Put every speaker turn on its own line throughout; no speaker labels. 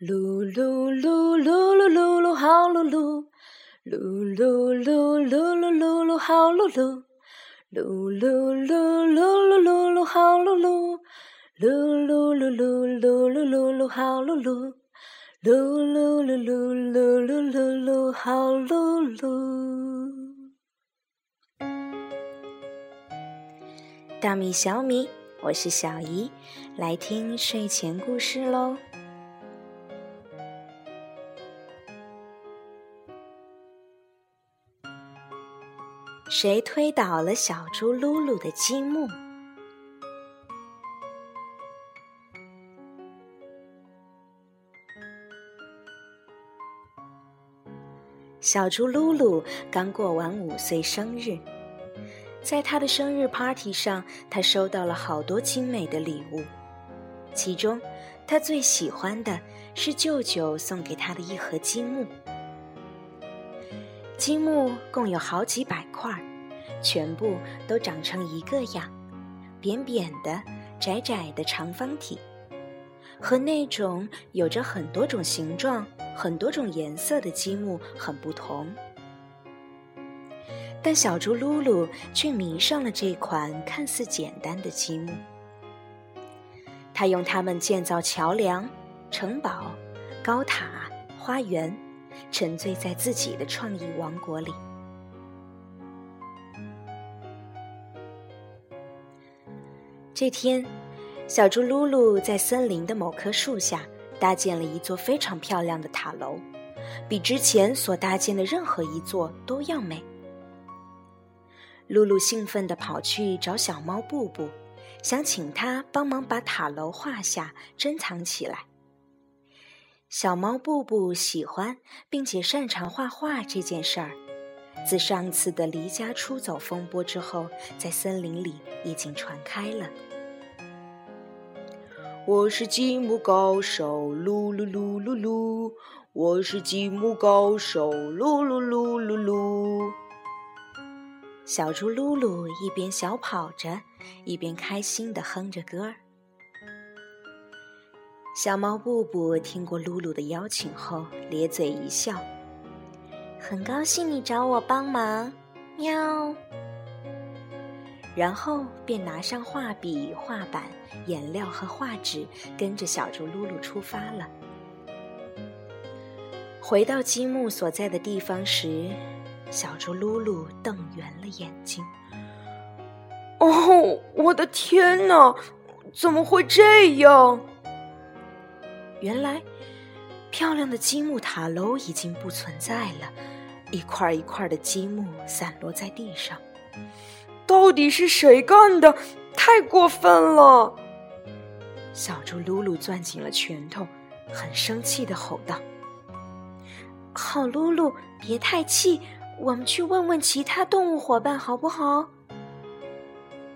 噜噜噜噜噜噜噜好噜噜，噜噜噜噜噜噜噜好噜噜，噜噜噜噜噜噜噜好噜噜，噜噜噜噜噜噜噜噜好噜噜，噜噜噜噜噜噜噜噜好噜噜。大米小米，我是小姨，来听睡前故事喽。谁推倒了小猪噜噜的积木？小猪噜噜刚过完五岁生日，在他的生日 party 上，他收到了好多精美的礼物。其中，他最喜欢的是舅舅送给他的一盒积木。积木共有好几百块，全部都长成一个样，扁扁的、窄窄的长方体，和那种有着很多种形状、很多种颜色的积木很不同。但小猪噜噜却迷上了这款看似简单的积木，他用它们建造桥梁、城堡、高塔、花园。沉醉在自己的创意王国里。这天，小猪噜噜在森林的某棵树下搭建了一座非常漂亮的塔楼，比之前所搭建的任何一座都要美。露露兴奋地跑去找小猫布布，想请他帮忙把塔楼画下、珍藏起来。小猫布布喜欢并且擅长画画这件事儿，自上次的离家出走风波之后，在森林里已经传开了。我是积木高手，噜噜噜噜噜！我是积木高手，噜噜噜噜噜！小猪噜噜一边小跑着，一边开心地哼着歌儿。小猫布布听过露露的邀请后，咧嘴一笑，很高兴你找我帮忙，喵。然后便拿上画笔、画板、颜料和画纸，跟着小猪露露出发了。回到积木所在的地方时，小猪露露瞪圆了眼睛。
哦，我的天哪，怎么会这样？
原来，漂亮的积木塔楼已经不存在了，一块一块的积木散落在地上。
到底是谁干的？太过分了！
小猪噜噜攥紧了拳头，很生气的吼道：“好，噜噜，别太气，我们去问问其他动物伙伴好不好？”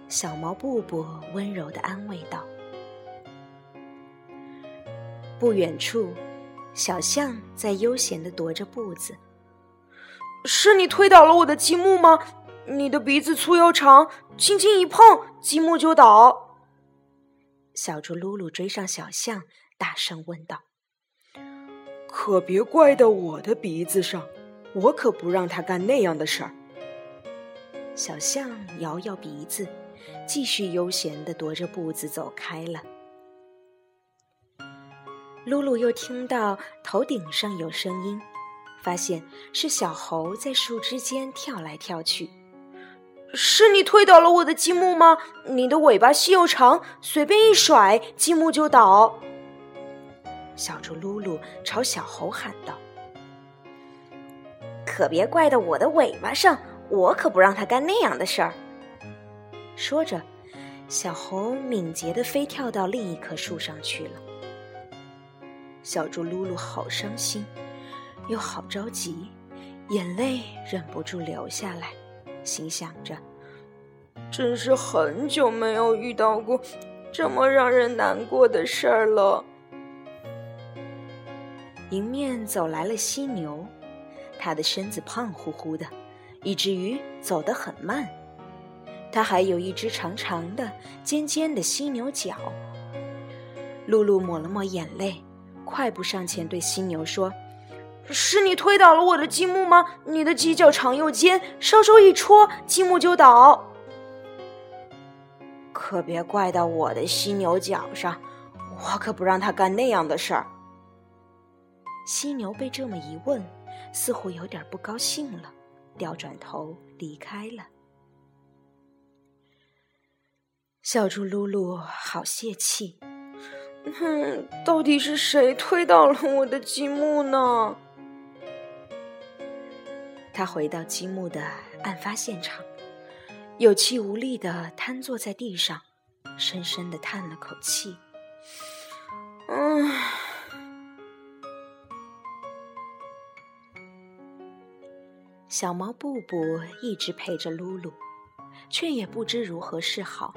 小猫布布温柔的安慰道。不远处，小象在悠闲地踱着步子。
是你推倒了我的积木吗？你的鼻子粗又长，轻轻一碰，积木就倒。
小猪噜噜追上小象，大声问道：“
可别怪到我的鼻子上，我可不让他干那样的事儿。”
小象摇摇鼻子，继续悠闲地踱着步子走开了。露露又听到头顶上有声音，发现是小猴在树枝间跳来跳去。
是你推倒了我的积木吗？你的尾巴细又长，随便一甩，积木就倒。
小猪露露朝小猴喊道：“可别怪到我的尾巴上，我可不让他干那样的事儿。”说着，小猴敏捷地飞跳到另一棵树上去了。小猪噜噜好伤心，又好着急，眼泪忍不住流下来，心想着：“
真是很久没有遇到过这么让人难过的事儿了。”
迎面走来了犀牛，它的身子胖乎乎的，以至于走得很慢。它还有一只长长的、尖尖的犀牛角。露露抹了抹眼泪。快步上前对犀牛说：“
是你推倒了我的积木吗？你的犄角长又尖，稍稍一戳，积木就倒。
可别怪到我的犀牛角上，我可不让他干那样的事儿。”
犀牛被这么一问，似乎有点不高兴了，掉转头离开了。小猪噜噜好泄气，
哼，到底是谁推倒了我的积木呢？
他回到积木的案发现场，有气无力的瘫坐在地上，深深的叹了口气。嗯，小猫布布一直陪着露露，却也不知如何是好。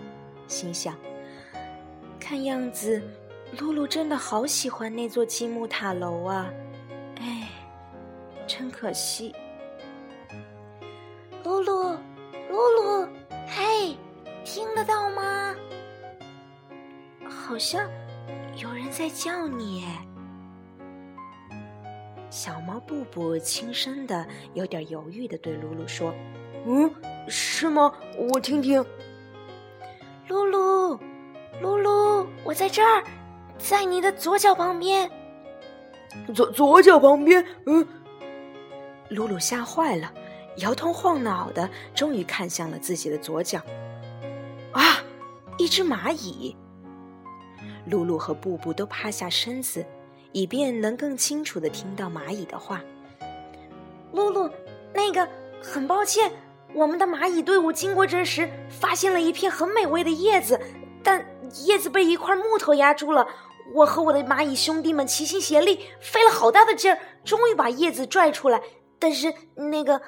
心想：看样子，露露真的好喜欢那座积木塔楼啊！哎，真可惜。
露露，露露，嘿，听得到吗？
好像有人在叫你。小猫布布轻声的、有点犹豫的对露露说：“
嗯，是吗？我听听。”
露露，露露，我在这儿，在你的左脚旁边。
左左脚旁边，嗯。
露露吓坏了，摇头晃脑的，终于看向了自己的左脚。啊，一只蚂蚁！露露和布布都趴下身子，以便能更清楚的听到蚂蚁的话。
露露，那个，很抱歉。我们的蚂蚁队伍经过这时，发现了一片很美味的叶子，但叶子被一块木头压住了。我和我的蚂蚁兄弟们齐心协力，费了好大的劲儿，终于把叶子拽出来。但是那个，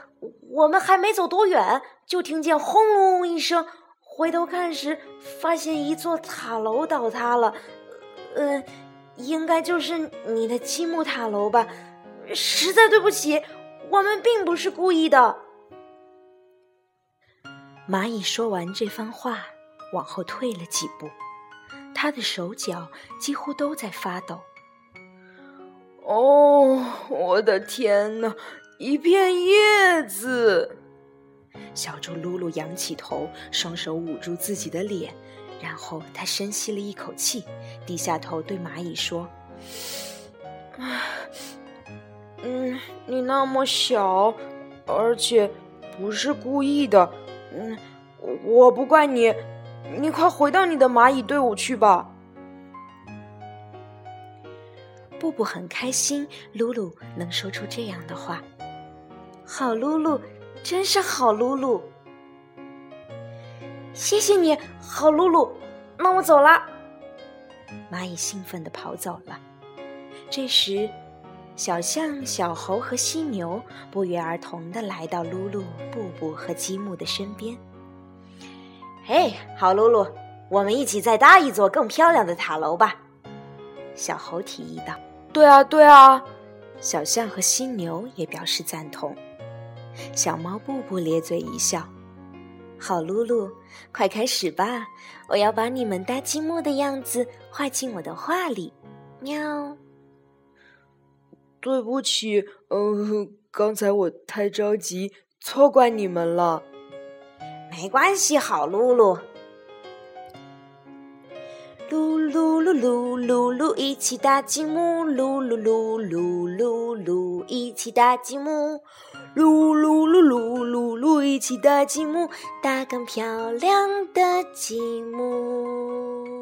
我们还没走多远，就听见轰隆一声，回头看时，发现一座塔楼倒塌了。嗯，应该就是你的积木塔楼吧？实在对不起，我们并不是故意的。
蚂蚁说完这番话，往后退了几步，他的手脚几乎都在发抖。
哦，我的天哪！一片叶子！
小猪噜噜仰起头，双手捂住自己的脸，然后他深吸了一口气，低下头对蚂蚁说：“
嗯，你那么小，而且不是故意的。”嗯，我不怪你，你快回到你的蚂蚁队伍去吧。
布布很开心，露露能说出这样的话。好，露露，真是好，露露。
谢谢你好，露露。那我走了。
蚂蚁兴奋地跑走了。这时。小象、小猴和犀牛不约而同的来到露露、布布和积木的身边。
嘿，好露露，我们一起再搭一座更漂亮的塔楼吧！
小猴提议道。
对啊，对啊！
小象和犀牛也表示赞同。小猫布布咧嘴一笑。好，露露，快开始吧！我要把你们搭积木的样子画进我的画里。喵。
对不起，嗯，刚才我太着急，错怪你们了。
没关系，好噜噜。
噜噜噜噜噜噜，一起搭积木，噜噜噜噜噜噜，一起搭积木，噜噜噜噜噜噜，一起搭积木，搭更漂亮的积木。